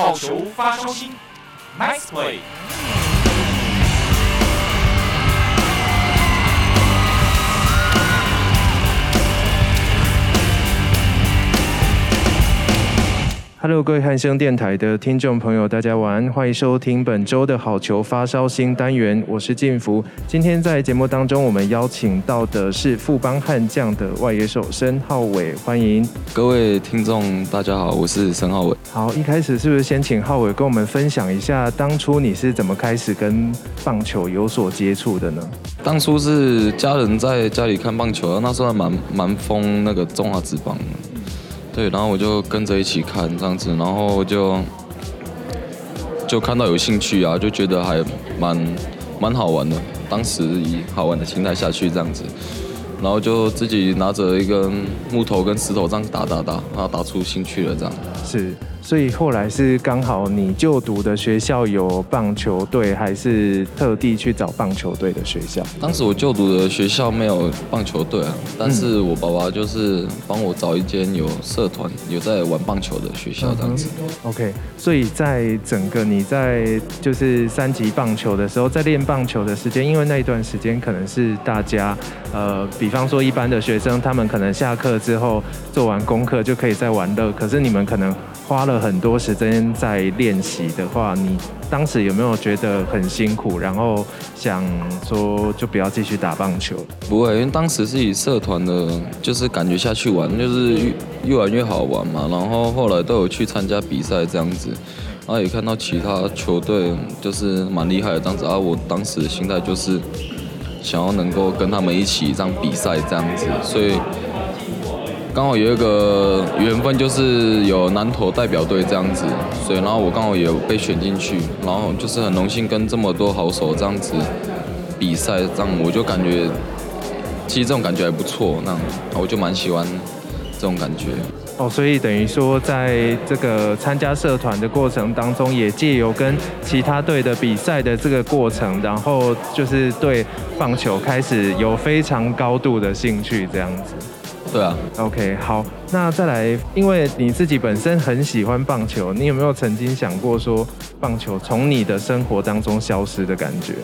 好球发烧心，Nice play。Hello，各位汉声电台的听众朋友，大家晚安，欢迎收听本周的好球发烧新单元，我是晋福。今天在节目当中，我们邀请到的是富邦悍将的外野手申浩伟，欢迎各位听众，大家好，我是申浩伟。好，一开始是不是先请浩伟跟我们分享一下，当初你是怎么开始跟棒球有所接触的呢？当初是家人在家里看棒球，那时候还蛮蛮疯那个中华职棒。对，然后我就跟着一起看这样子，然后就就看到有兴趣啊，就觉得还蛮蛮好玩的。当时以好玩的心态下去这样子，然后就自己拿着一根木头跟石头这样打打打，然后打出兴趣了这样。是。所以后来是刚好你就读的学校有棒球队，还是特地去找棒球队的学校？当时我就读的学校没有棒球队啊，但是我爸爸就是帮我找一间有社团、有在玩棒球的学校这样子。OK，所以在整个你在就是三级棒球的时候，在练棒球的时间，因为那一段时间可能是大家呃，比方说一般的学生，他们可能下课之后做完功课就可以在玩乐，可是你们可能花了很多时间在练习的话，你当时有没有觉得很辛苦？然后想说就不要继续打棒球？不会，因为当时是以社团的，就是感觉下去玩，就是越越玩越好玩嘛。然后后来都有去参加比赛这样子，然后也看到其他球队就是蛮厉害的这样子。啊，我当时的心态就是想要能够跟他们一起这样比赛这样子，所以。刚好有一个缘分，就是有南投代表队这样子，所以然后我刚好也有被选进去，然后就是很荣幸跟这么多好手这样子比赛，这样我就感觉其实这种感觉还不错，那我就蛮喜欢这种感觉。哦，所以等于说在这个参加社团的过程当中，也借由跟其他队的比赛的这个过程，然后就是对棒球开始有非常高度的兴趣这样子。对啊，OK，好，那再来，因为你自己本身很喜欢棒球，你有没有曾经想过说棒球从你的生活当中消失的感觉？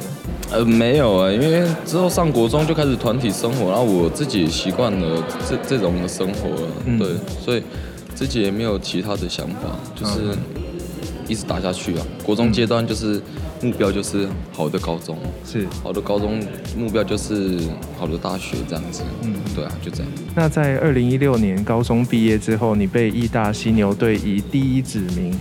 呃，没有啊，因为之后上国中就开始团体生活，然后我自己也习惯了这这种的生活了，嗯、对，所以自己也没有其他的想法，就是一直打下去啊。国中阶段就是。目标就是好的高中，是好的高中，目标就是好的大学这样子。嗯，对啊，就这样。那在二零一六年高中毕业之后，你被义大犀牛队以第一指名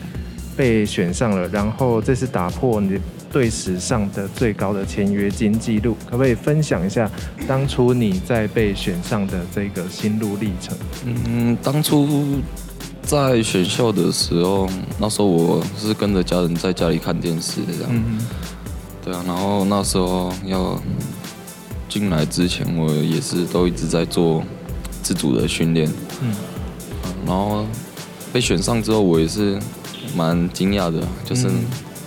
被选上了，然后这是打破你队史上的最高的签约金记录。可不可以分享一下当初你在被选上的这个心路历程？嗯，当初。在选秀的时候，那时候我是跟着家人在家里看电视这样，嗯、对啊，然后那时候要进来之前，我也是都一直在做自主的训练，嗯，然后被选上之后，我也是蛮惊讶的，就是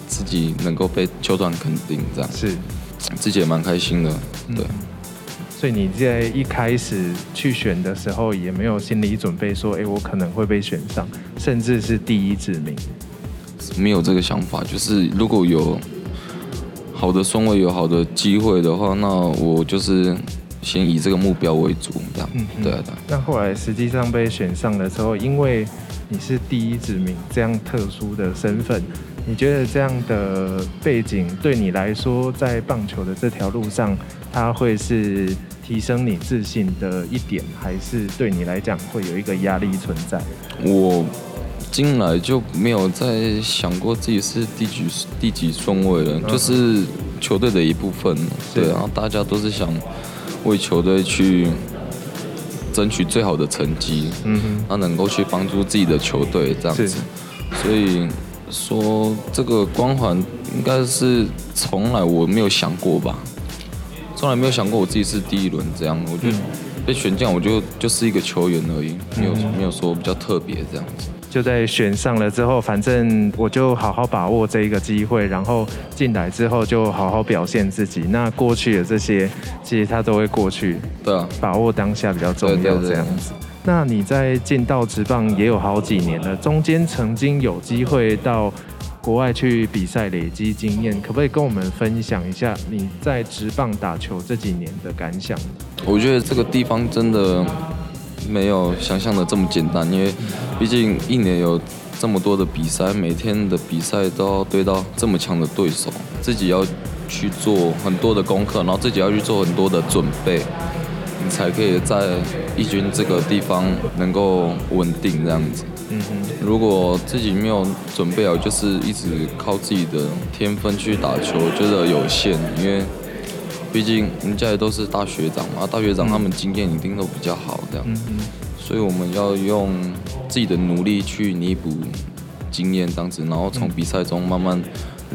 自己能够被球团肯定这样，是，自己也蛮开心的，对。所以你在一开始去选的时候，也没有心理准备，说，哎，我可能会被选上，甚至是第一指名。没有这个想法，就是如果有好的顺位、有好的机会的话，那我就是先以这个目标为主，这样。嗯，对啊，对。那后来实际上被选上的时候，因为你是第一指名这样特殊的身份，你觉得这样的背景对你来说，在棒球的这条路上，它会是提升你自信的一点，还是对你来讲会有一个压力存在？我进来就没有再想过自己是第几第几顺位了，就是球队的一部分。对，然后大家都是想为球队去争取最好的成绩，嗯哼，他能够去帮助自己的球队这样子，所以说这个光环应该是从来我没有想过吧。从来没有想过我自己是第一轮这样，我就被选进，我就就是一个球员而已，没有没有说比较特别这样子。就在选上了之后，反正我就好好把握这一个机会，然后进来之后就好好表现自己。那过去的这些，其实他都会过去。对啊，把握当下比较重要，这样子。那你在进到职棒也有好几年了，中间曾经有机会到国外去比赛累积经验，可不可以跟我们分享一下你在职棒打球这几年的感想？我觉得这个地方真的没有想象的这么简单，因为毕竟一年有这么多的比赛，每天的比赛都要对到这么强的对手，自己要去做很多的功课，然后自己要去做很多的准备。你才可以在一军这个地方能够稳定这样子。嗯哼。如果自己没有准备好，就是一直靠自己的天分去打球，觉得有限。因为毕竟人家也都是大学长嘛，大学长他们经验一定都比较好这样。嗯哼。所以我们要用自己的努力去弥补经验这样子，然后从比赛中慢慢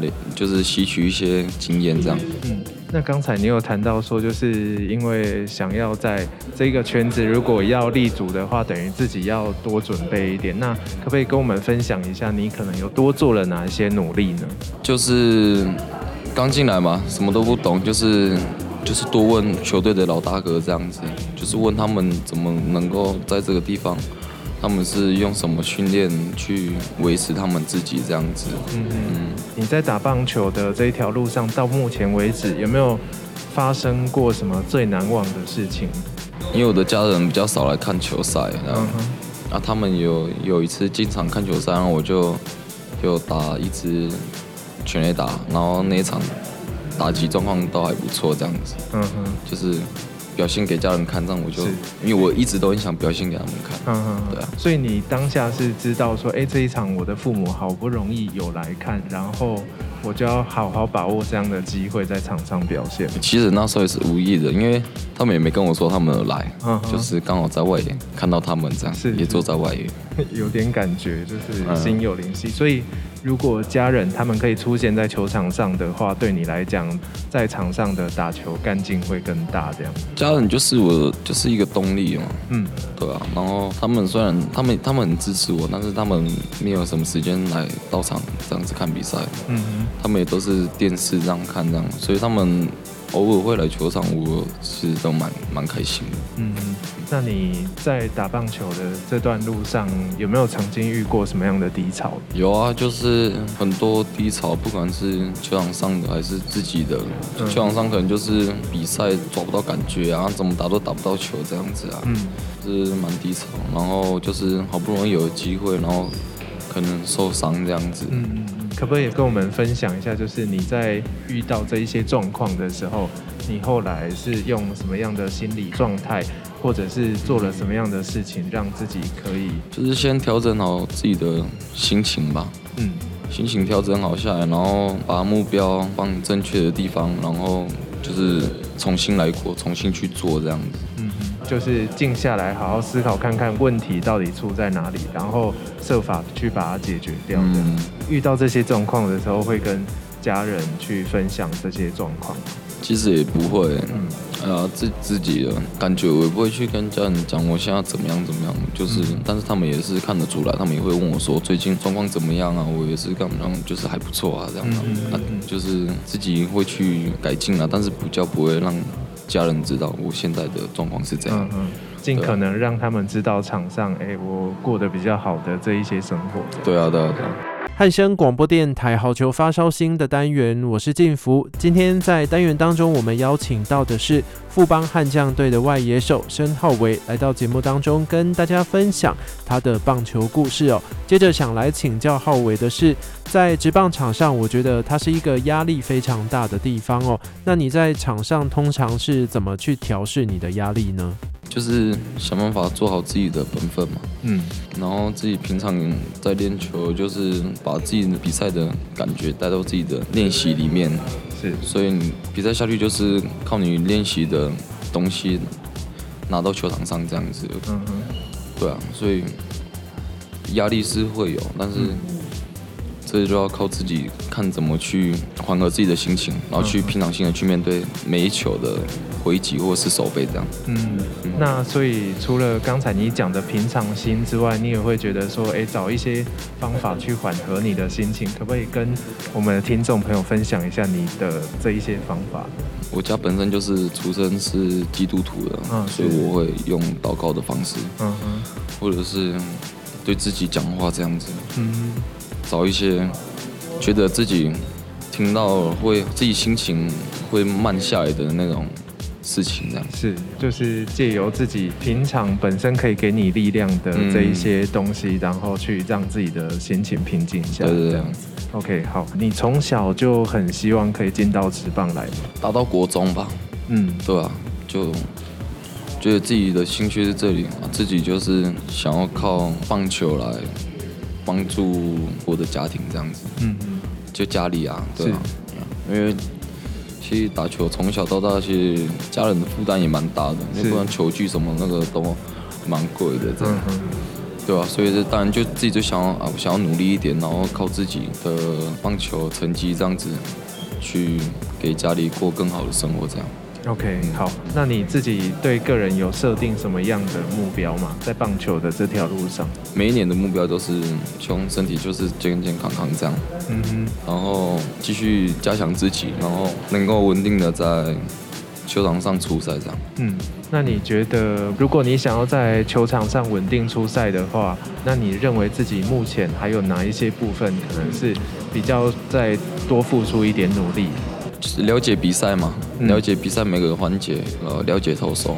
累，就是吸取一些经验这样。嗯。那刚才你有谈到说，就是因为想要在这个圈子如果要立足的话，等于自己要多准备一点。那可不可以跟我们分享一下，你可能有多做了哪一些努力呢？就是刚进来嘛，什么都不懂，就是就是多问球队的老大哥这样子，就是问他们怎么能够在这个地方。他们是用什么训练去维持他们自己这样子？嗯嗯。你在打棒球的这一条路上，到目前为止有没有发生过什么最难忘的事情？因为我的家人比较少来看球赛，然后、嗯哼啊、他们有有一次经常看球赛，然后我就就打一支全垒打，然后那一场打击状况都还不错，这样子。嗯哼，就是。表现给家人看，这样我就，因为我一直都很想表现给他们看。嗯嗯，对啊。所以你当下是知道说，哎，这一场我的父母好不容易有来看，然后我就要好好把握这样的机会在场上表现。其实那时候也是无意的，因为他们也没跟我说他们有来，嗯、就是刚好在外野看到他们这样，是也坐在外野，有点感觉，就是心有灵犀，嗯、所以。如果家人他们可以出现在球场上的话，对你来讲，在场上的打球干劲会更大。这样，家人就是我就是一个动力嘛。嗯，对啊。然后他们虽然他们他们很支持我，但是他们没有什么时间来到场这样子看比赛。嗯哼，他们也都是电视这样看这样，所以他们。偶尔会来球场，我其实都蛮蛮开心的。嗯，那你在打棒球的这段路上，有没有曾经遇过什么样的低潮？有啊，就是很多低潮，不管是球场上的还是自己的。嗯、球场上可能就是比赛抓不到感觉啊，怎么打都打不到球这样子啊。嗯，是蛮低潮。然后就是好不容易有机会，然后可能受伤这样子。嗯。可不可以跟我们分享一下，就是你在遇到这一些状况的时候，你后来是用什么样的心理状态，或者是做了什么样的事情，让自己可以就是先调整好自己的心情吧。嗯，心情调整好下来，然后把目标放正确的地方，然后就是重新来过，重新去做这样子。嗯。就是静下来，好好思考，看看问题到底出在哪里，然后设法去把它解决掉。嗯，遇到这些状况的时候，会跟家人去分享这些状况。其实也不会，嗯，啊，自自己的感觉，我也不会去跟家人讲我现在怎么样怎么样。就是，嗯，但是他们也是看得出来，他们也会问我说最近状况怎么样啊？我也是干嘛，就是还不错啊，这样的。就是自己会去改进啊，但是比较不会让。家人知道我现在的状况是怎样，嗯，尽可能让他们知道场上，哎，我过得比较好的这一些生活。对啊，对啊，对啊。汉声广播电台好球发烧星的单元，我是静福。今天在单元当中，我们邀请到的是富邦悍将队的外野手申浩维，来到节目当中跟大家分享他的棒球故事哦。接着想来请教浩维的是，在职棒场上，我觉得它是一个压力非常大的地方哦。那你在场上通常是怎么去调试你的压力呢？就是想办法做好自己的本分嘛，嗯，然后自己平常在练球，就是把自己的比赛的感觉带到自己的练习里面，是，所以你比赛下去就是靠你练习的东西拿到球场上这样子，嗯哼，对啊，所以压力是会有，但是这就要靠自己看怎么去缓和自己的心情，然后去平常心的去面对每一球的挥击或者是守备这样。嗯，那所以除了刚才你讲的平常心之外，你也会觉得说，哎，找一些方法去缓和你的心情，可不可以跟我们的听众朋友分享一下你的这一些方法？我家本身就是出生是基督徒的，嗯，所以我会用祷告的方式，嗯嗯，或者是对自己讲话这样子，嗯，找一些觉得自己听到会自己心情会慢下来的那种。事情这样是，就是借由自己平常本身可以给你力量的这一些东西，嗯、然后去让自己的心情平静一下来，这样子。OK，好，你从小就很希望可以进到职棒来吗？打到国中吧。嗯，对啊，就觉得自己的兴趣是这里，自己就是想要靠棒球来帮助我的家庭这样子。嗯嗯，就家里啊，对啊，因为。其实打球从小到大，其实家人的负担也蛮大的，那不然球具什么那个都蛮贵的，这样，对吧？所以这当然就自己就想要啊，我想要努力一点，然后靠自己的棒球成绩这样子，去给家里过更好的生活，这样。OK，好，那你自己对个人有设定什么样的目标吗？在棒球的这条路上，每一年的目标都是希望身体就是健健康康这样，嗯哼，然后继续加强自己，然后能够稳定的在球场上出赛这样。嗯，那你觉得，如果你想要在球场上稳定出赛的话，那你认为自己目前还有哪一些部分可能是比较再多付出一点努力？了解比赛嘛，了解比赛每个环节，呃，了解投手，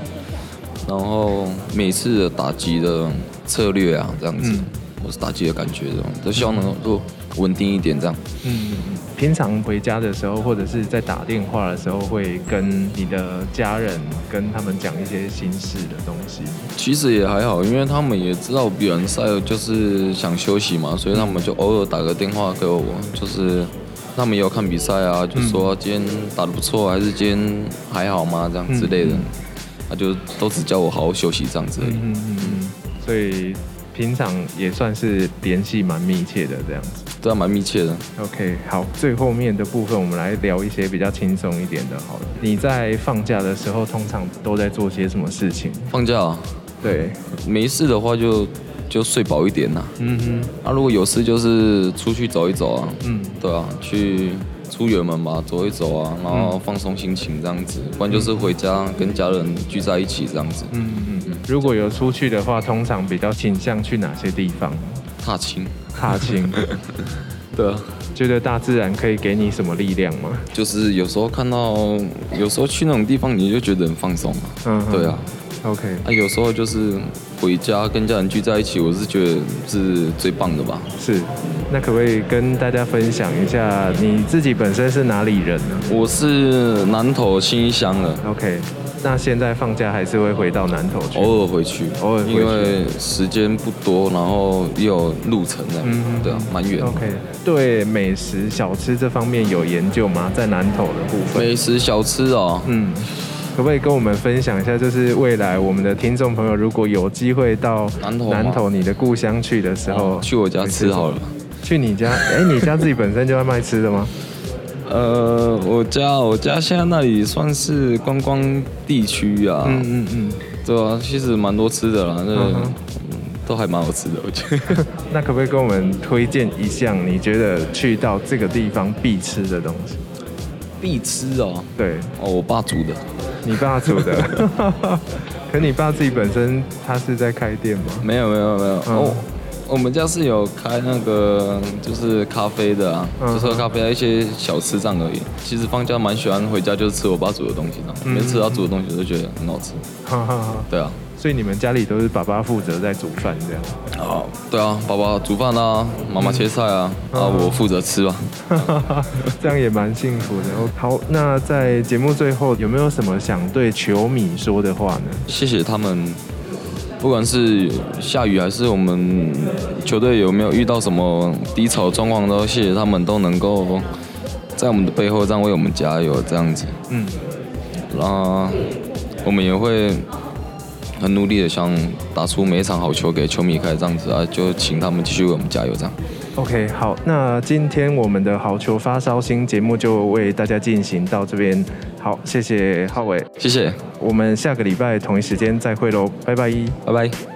然后每次的打击的策略啊，这样子，或是打击的感觉，这种都希望能够稳定一点，这样。嗯，平常回家的时候，或者是在打电话的时候，会跟你的家人跟他们讲一些心事的东西。其实也还好，因为他们也知道比完赛就是想休息嘛，所以他们就偶尔打个电话给我，就是。他们也有看比赛啊，就说今天打得不错，还是今天还好吗？这样之类的，他就都只叫我好好休息这样子而已。嗯嗯嗯。所以平常也算是联系蛮密切的这样子。对啊，蛮密切的。OK，好，最后面的部分我们来聊一些比较轻松一点的。好了，你在放假的时候通常都在做些什么事情？放假啊？对，没事的话就。就睡饱一点呐、啊，嗯哼，那、啊、如果有事就是出去走一走啊，嗯，对啊，去出远门嘛，走一走啊，然后放松心情这样子，不然就是回家跟家人聚在一起这样子，嗯嗯嗯。如果有出去的话，通常比较倾向去哪些地方？踏青，踏青，对啊，觉得大自然可以给你什么力量吗？就是有时候看到，有时候去那种地方，你就觉得很放松嘛，嗯，对啊。OK，啊，有时候就是回家跟家人聚在一起，我是觉得是最棒的吧。是，那可不可以跟大家分享一下你自己本身是哪里人呢？我是南投信义乡的。OK，那现在放假还是会回到南投去？偶尔回去，偶尔回去，因为时间不多，然后又有路程的，嗯，对啊，蛮远。OK，对美食小吃这方面有研究吗？在南投的部分？美食小吃哦，嗯。可不可以跟我们分享一下，就是未来我们的听众朋友如果有机会到南投，南投你的故乡去的时候，去我家吃好了。去你家？哎、欸，你家自己本身就在卖吃的吗？呃，我家我家现在那里算是观光地区啊。嗯嗯嗯，对啊，其实蛮多吃的啦，那、嗯、都还蛮好吃的，我觉得。那可不可以跟我们推荐一项你觉得去到这个地方必吃的东西？必吃哦，对哦，我爸煮的。你爸煮的，可你爸自己本身他是在开店吗？没有没有没有，嗯、哦，我们家是有开那个就是咖啡的啊，嗯、就是喝咖啡啊一些小吃这样而已。其实放假蛮喜欢回家就是吃我爸煮的东西的，嗯、每次他煮的东西都觉得很好吃。哈哈哈，对啊。所以你们家里都是爸爸负责在煮饭这样？哦，对啊，爸爸煮饭啊，妈妈切菜啊，嗯、啊，我负责吃吧。这样也蛮幸福的。好，那在节目最后有没有什么想对球迷说的话呢？谢谢他们，不管是下雨还是我们球队有没有遇到什么低潮状况，都谢谢他们都能够在我们的背后这样为我们加油这样子。嗯，然后我们也会。很努力的想打出每一场好球给球迷看，这样子啊，就请他们继续为我们加油，这样。OK，好，那今天我们的好球发烧星节目就为大家进行到这边。好，谢谢浩伟，谢谢，我们下个礼拜同一时间再会喽，拜拜，拜拜。